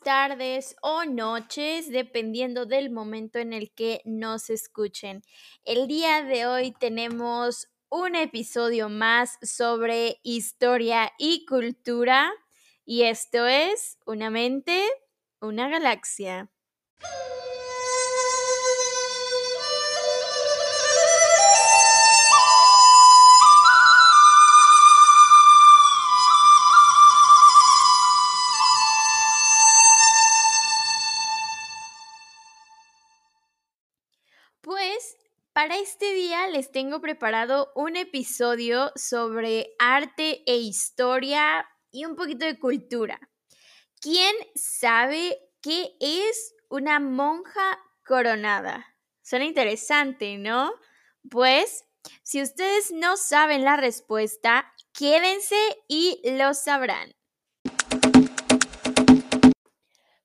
tardes o noches, dependiendo del momento en el que nos escuchen. El día de hoy tenemos un episodio más sobre historia y cultura y esto es Una mente, una galaxia. Pues para este día les tengo preparado un episodio sobre arte e historia y un poquito de cultura. ¿Quién sabe qué es una monja coronada? Suena interesante, ¿no? Pues, si ustedes no saben la respuesta, quédense y lo sabrán.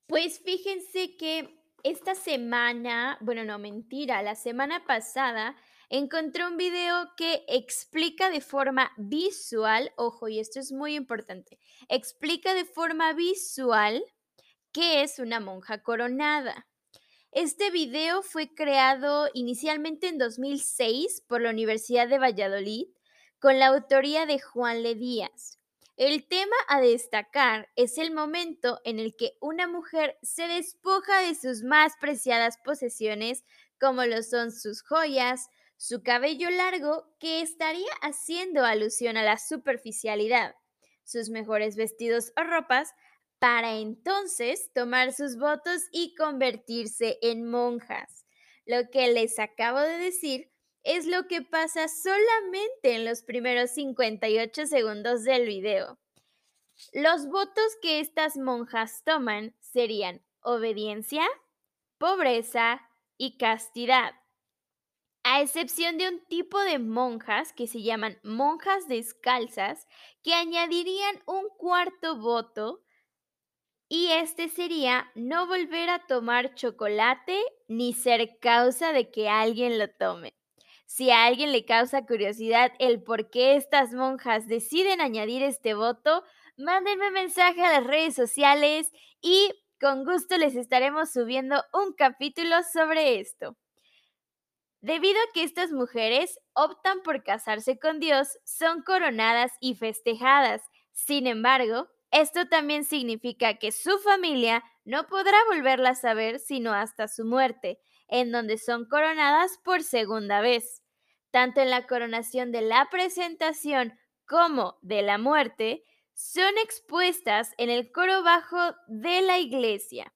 Pues fíjense que esta semana, bueno, no, mentira, la semana pasada encontré un video que explica de forma visual, ojo, y esto es muy importante, explica de forma visual qué es una monja coronada. Este video fue creado inicialmente en 2006 por la Universidad de Valladolid con la autoría de Juan Le Díaz. El tema a destacar es el momento en el que una mujer se despoja de sus más preciadas posesiones, como lo son sus joyas, su cabello largo, que estaría haciendo alusión a la superficialidad, sus mejores vestidos o ropas, para entonces tomar sus votos y convertirse en monjas. Lo que les acabo de decir es lo que pasa solamente en los primeros 58 segundos del video. Los votos que estas monjas toman serían obediencia, pobreza y castidad, a excepción de un tipo de monjas que se llaman monjas descalzas, que añadirían un cuarto voto y este sería no volver a tomar chocolate ni ser causa de que alguien lo tome. Si a alguien le causa curiosidad el por qué estas monjas deciden añadir este voto, mándenme mensaje a las redes sociales y con gusto les estaremos subiendo un capítulo sobre esto. Debido a que estas mujeres optan por casarse con Dios, son coronadas y festejadas. Sin embargo, esto también significa que su familia no podrá volverlas a ver sino hasta su muerte, en donde son coronadas por segunda vez. Tanto en la coronación de la presentación como de la muerte, son expuestas en el coro bajo de la iglesia.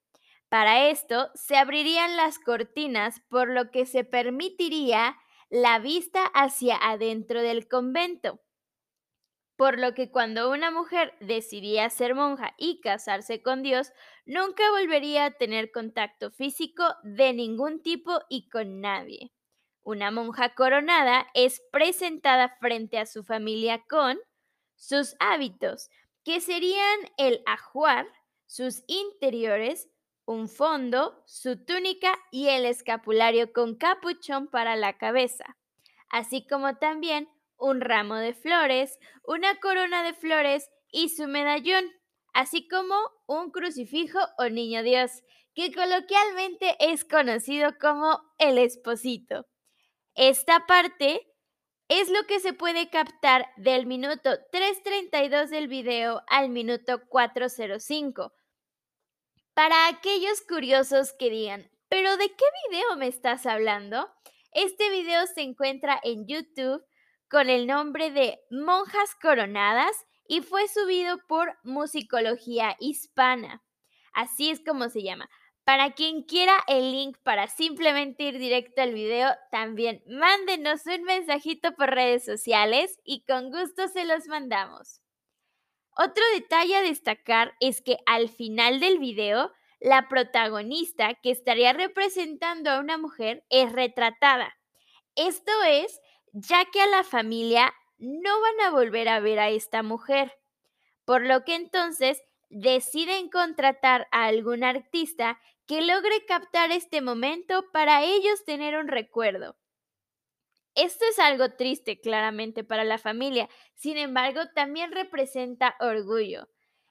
Para esto se abrirían las cortinas, por lo que se permitiría la vista hacia adentro del convento. Por lo que cuando una mujer decidía ser monja y casarse con Dios, nunca volvería a tener contacto físico de ningún tipo y con nadie. Una monja coronada es presentada frente a su familia con sus hábitos, que serían el ajuar, sus interiores, un fondo, su túnica y el escapulario con capuchón para la cabeza, así como también un ramo de flores, una corona de flores y su medallón, así como un crucifijo o niño Dios, que coloquialmente es conocido como el esposito. Esta parte es lo que se puede captar del minuto 3.32 del video al minuto 4.05. Para aquellos curiosos que digan, ¿pero de qué video me estás hablando? Este video se encuentra en YouTube con el nombre de Monjas Coronadas y fue subido por Musicología Hispana. Así es como se llama. Para quien quiera el link para simplemente ir directo al video, también mándenos un mensajito por redes sociales y con gusto se los mandamos. Otro detalle a destacar es que al final del video, la protagonista que estaría representando a una mujer es retratada. Esto es ya que a la familia no van a volver a ver a esta mujer, por lo que entonces deciden contratar a algún artista que logre captar este momento para ellos tener un recuerdo. Esto es algo triste claramente para la familia, sin embargo también representa orgullo.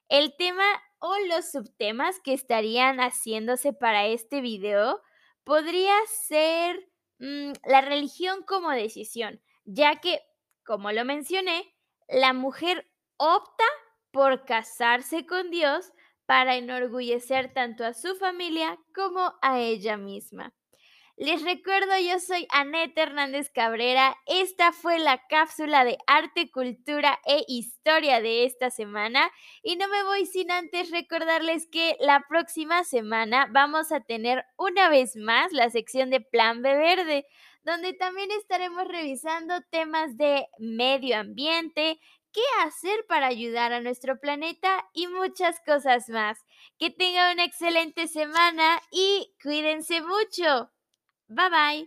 El tema o los subtemas que estarían haciéndose para este video podría ser mm, la religión como decisión, ya que, como lo mencioné, la mujer opta por casarse con Dios para enorgullecer tanto a su familia como a ella misma. Les recuerdo, yo soy Anette Hernández Cabrera. Esta fue la cápsula de arte, cultura e historia de esta semana. Y no me voy sin antes recordarles que la próxima semana vamos a tener una vez más la sección de Plan B Verde, donde también estaremos revisando temas de medio ambiente, qué hacer para ayudar a nuestro planeta y muchas cosas más. Que tengan una excelente semana y cuídense mucho. Bye bye.